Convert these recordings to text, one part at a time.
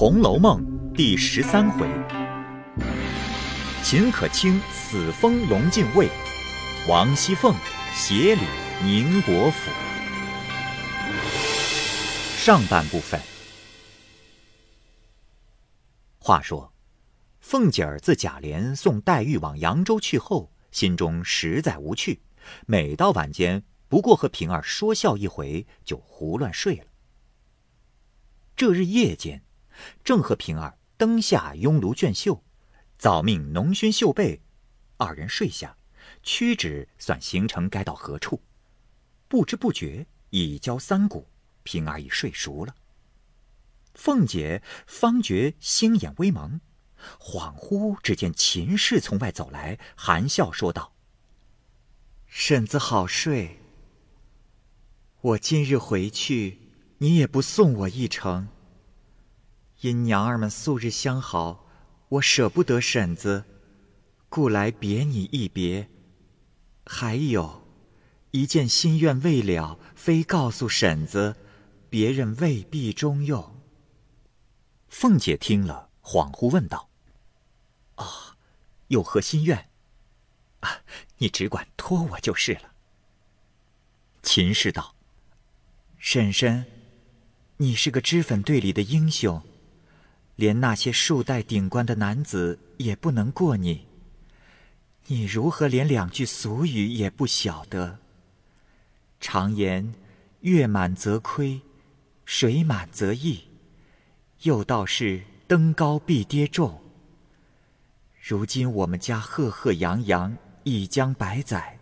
红楼梦》第十三回：秦可卿死封隆晋尉，王熙凤协理宁国府。上半部分。话说，凤姐儿自贾琏送黛玉往扬州去后，心中实在无趣，每到晚间，不过和平儿说笑一回，就胡乱睡了。这日夜间，正和平儿灯下拥炉卷绣，早命浓熏绣被，二人睡下，屈指算行程该到何处，不知不觉已交三鼓，平儿已睡熟了。凤姐方觉星眼微蒙，恍惚只见秦氏从外走来，含笑说道：“婶子好睡。我今日回去。”你也不送我一程。因娘儿们素日相好，我舍不得婶子，故来别你一别。还有，一件心愿未了，非告诉婶子，别人未必中用。凤姐听了，恍惚问道：“啊，有何心愿？啊，你只管托我就是了。”秦氏道：“婶婶。”你是个脂粉队里的英雄，连那些数代顶冠的男子也不能过你。你如何连两句俗语也不晓得？常言“月满则亏，水满则溢”，又道是“登高必跌重”。如今我们家赫赫扬扬，已将百载，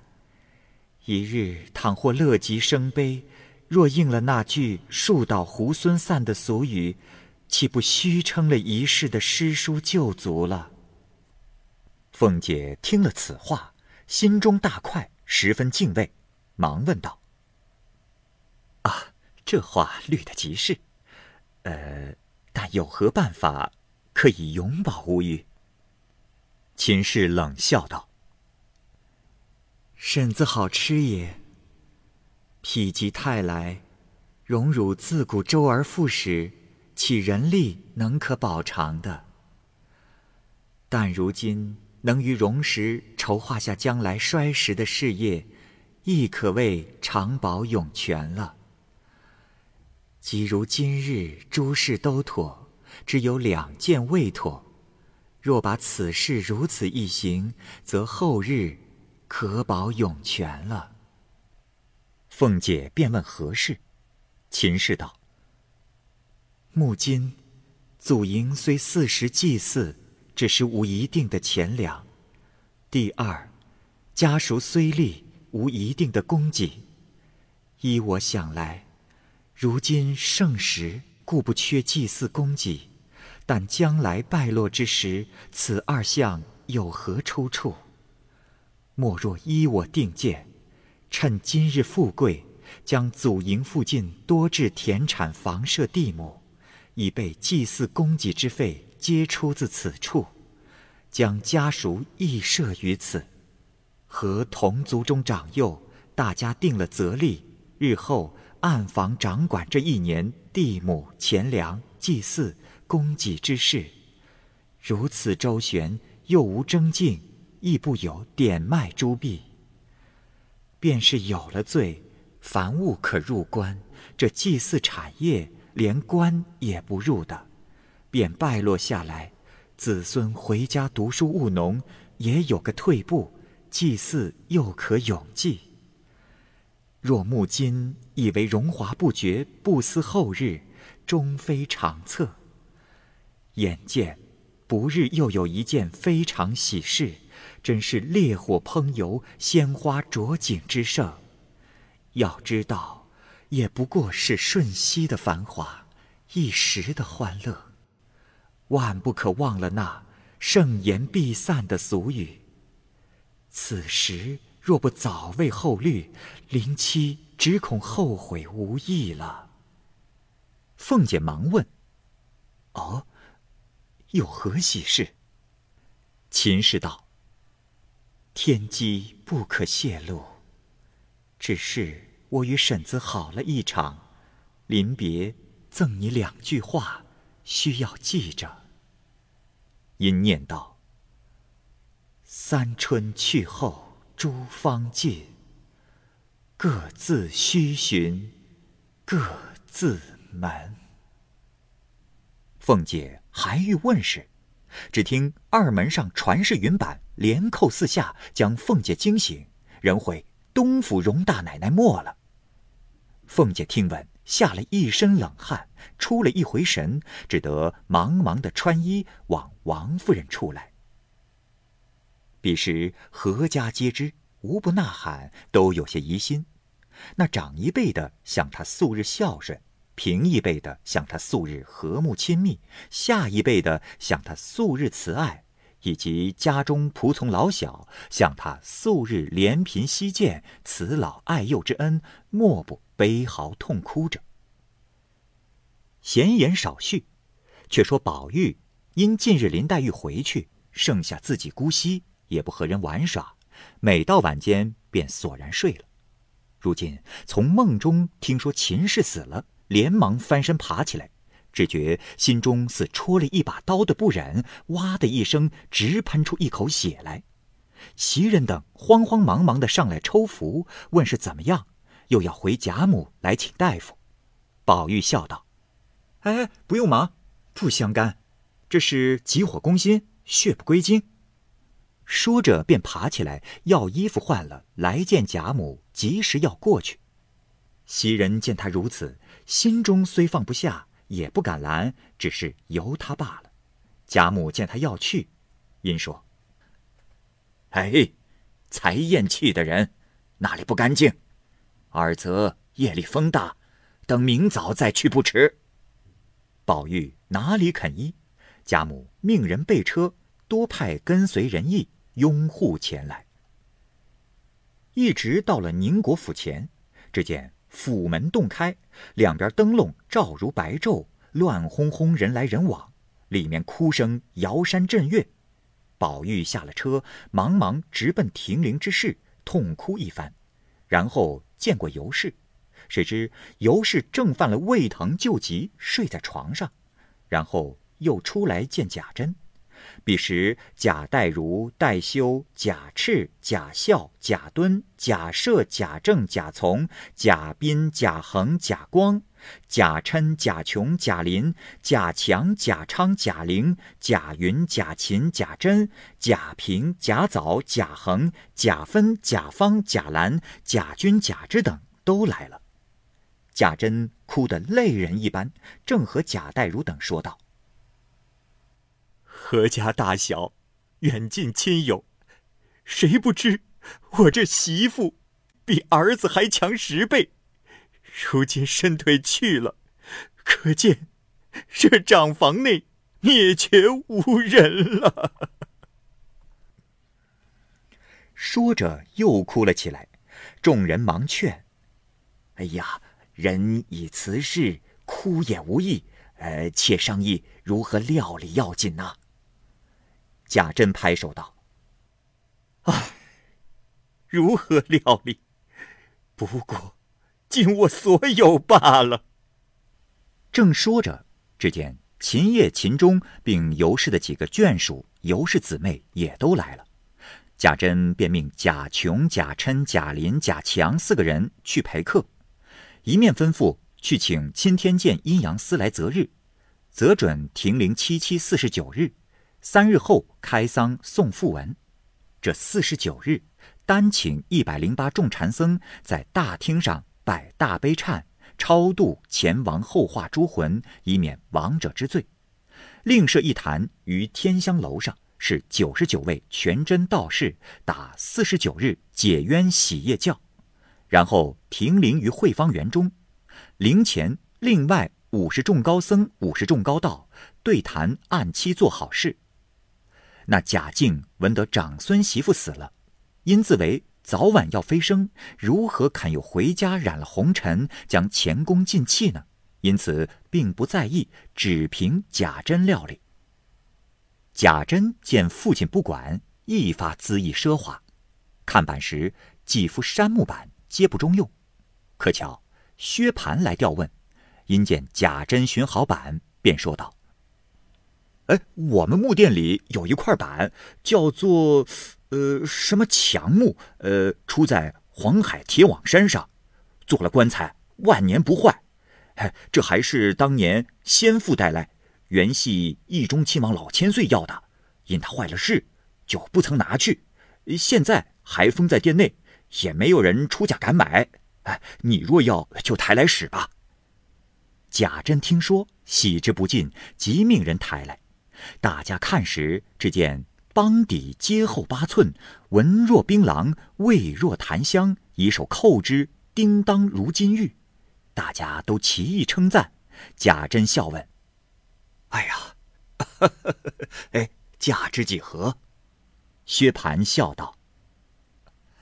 一日倘或乐极生悲。若应了那句“树倒猢狲散”的俗语，岂不虚称了一世的诗书旧族了？凤姐听了此话，心中大快，十分敬畏，忙问道：“啊，这话虑得极是。呃，但有何办法可以永保无虞？”秦氏冷笑道：“婶子好吃也。”否极泰来，荣辱自古周而复始，岂人力能可保长的？但如今能于荣时筹划下将来衰时的事业，亦可谓长保永全了。即如今日诸事都妥，只有两件未妥。若把此事如此一行，则后日可保永全了。凤姐便问何事，秦氏道：“木今祖茔虽四时祭祀，只是无一定的钱粮；第二，家属虽立，无一定的供给。依我想来，如今盛时，故不缺祭祀供给；但将来败落之时，此二项有何出处？莫若依我定见。”趁今日富贵，将祖茔附近多置田产房舍地亩，以备祭祀供给之费，皆出自此处。将家属亦设于此，和同族中长幼，大家定了则例，日后暗房掌管这一年地亩钱粮、祭祀供给之事。如此周旋，又无争竞，亦不有点卖诸弊。便是有了罪，凡物可入关，这祭祀产业连官也不入的，便败落下来。子孙回家读书务农，也有个退步，祭祀又可永继。若木今以为荣华不绝，不思后日，终非长策。眼见不日又有一件非常喜事。真是烈火烹油，鲜花着锦之盛。要知道，也不过是瞬息的繁华，一时的欢乐。万不可忘了那“盛言必散”的俗语。此时若不早为后虑，林七只恐后悔无益了。凤姐忙问：“哦，有何喜事？”秦氏道。天机不可泄露，只是我与婶子好了一场，临别赠你两句话，需要记着。因念道：“三春去后诸芳尽，各自须寻，各自门。”凤姐还欲问时，只听二门上传世云板连扣四下，将凤姐惊醒，人回东府荣大奶奶没了。凤姐听闻，吓了一身冷汗，出了一回神，只得忙忙的穿衣往王夫人处来。彼时何家皆知，无不呐喊，都有些疑心。那长一辈的想她素日孝顺。平一辈的想他素日和睦亲密，下一辈的想他素日慈爱，以及家中仆从老小向他素日怜贫惜贱、慈老爱幼之恩，莫不悲嚎痛哭着。闲言少叙，却说宝玉因近日林黛玉回去，剩下自己姑息，也不和人玩耍，每到晚间便索然睡了。如今从梦中听说秦氏死了。连忙翻身爬起来，只觉心中似戳了一把刀的不忍，哇的一声，直喷出一口血来。袭人等慌慌忙忙的上来抽符，问是怎么样，又要回贾母来请大夫。宝玉笑道：“哎，不用忙，不相干，这是急火攻心，血不归经。”说着便爬起来要衣服换了，来见贾母，及时要过去。袭人见他如此。心中虽放不下，也不敢拦，只是由他罢了。贾母见他要去，因说：“哎，才咽气的人，那里不干净？二则夜里风大，等明早再去不迟。”宝玉哪里肯依？贾母命人备车，多派跟随人役拥护前来。一直到了宁国府前，只见。府门洞开，两边灯笼照如白昼，乱哄哄，人来人往，里面哭声摇山震岳。宝玉下了车，忙忙直奔停灵之室，痛哭一番，然后见过尤氏，谁知尤氏正犯了胃疼救急，睡在床上，然后又出来见贾珍。彼时，贾代儒、代修、贾赤、贾孝、贾敦、贾赦、贾政、贾从、贾斌、贾恒、贾光、贾琛、贾琼、贾林、贾强、贾昌、贾玲、贾云、贾琴、贾珍、贾平、贾藻、贾恒、贾芬、贾方、贾兰、贾军、贾之等都来了。贾珍哭得泪人一般，正和贾代儒等说道。何家大小，远近亲友，谁不知我这媳妇比儿子还强十倍？如今伸腿去了，可见这长房内灭绝无人了。说着又哭了起来，众人忙劝：“哎呀，人已辞世，哭也无益。呃，且商议如何料理要紧呐。”贾珍拍手道：“唉，如何料理？不过尽我所有罢了。”正说着，只见秦叶、秦钟并尤氏的几个眷属、尤氏姊妹也都来了。贾珍便命贾琼、贾琛、贾林、贾强四个人去陪客，一面吩咐去请钦天监阴阳司来择日，择准停灵七七四十九日。三日后开丧送讣文，这四十九日，单请一百零八众禅僧在大厅上摆大悲忏，超度前亡后化诸魂，以免亡者之罪。另设一坛于天香楼上，是九十九位全真道士打四十九日解冤洗业教，然后停灵于慧芳园中，灵前另外五十众高僧、五十众高道对坛按期做好事。那贾静闻得长孙媳妇死了，因自为早晚要飞升，如何肯又回家染了红尘，将前功尽弃呢？因此并不在意，只凭贾珍料理。贾珍见父亲不管，一发恣意奢华，看板时几副杉木板皆不中用。可巧薛蟠来调问，因见贾珍寻好板，便说道：“哎，我们墓店里有一块板，叫做呃什么强木，呃，出在黄海铁网山上，做了棺材万年不坏。哎，这还是当年先父带来，原系义中亲王老千岁要的，因他坏了事，就不曾拿去。现在还封在店内，也没有人出价敢买。哎，你若要，就抬来使吧。贾珍听说，喜之不尽，即命人抬来。大家看时，只见帮底接厚八寸，纹若槟榔，味若檀香，以手扣之，叮当如金玉。大家都齐意称赞。贾珍笑问：“哎呀，哎，价值几何？”薛蟠笑道：“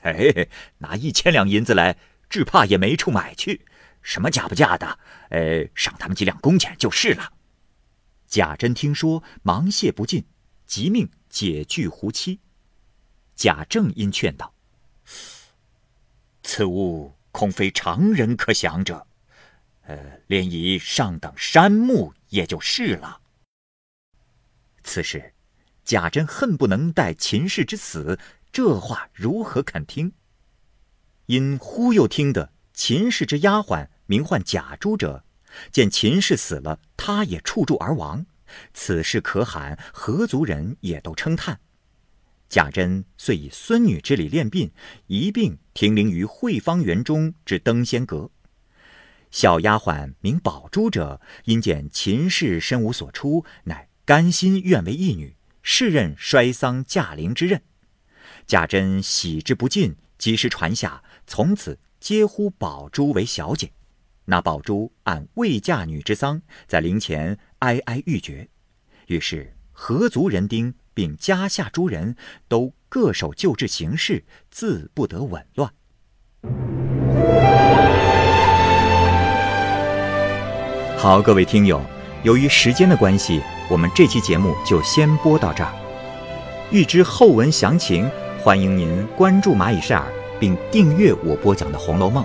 哎，拿一千两银子来，只怕也没处买去。什么价不价的，呃，赏他们几两工钱就是了。”贾珍听说，忙谢不尽，即命解拒胡妻。贾政因劝道：“此物恐非常人可享者，呃，连以上等山木也就是了。”此时，贾珍恨不能待秦氏之死，这话如何肯听？因忽又听得秦氏之丫鬟名唤贾珠者。见秦氏死了，他也触柱而亡，此事可喊何族人也都称叹。贾珍遂以孙女之礼练殡，一并停灵于惠芳园中之登仙阁。小丫鬟名宝珠者，因见秦氏身无所出，乃甘心愿为义女，誓任衰丧驾陵之任。贾珍喜之不尽，及时传下，从此皆呼宝珠为小姐。那宝珠按未嫁女之丧，在灵前哀哀欲绝。于是合族人丁并家下诸人都各守旧制行事，自不得紊乱。好，各位听友，由于时间的关系，我们这期节目就先播到这儿。欲知后文详情，欢迎您关注蚂蚁晒尔，并订阅我播讲的《红楼梦》。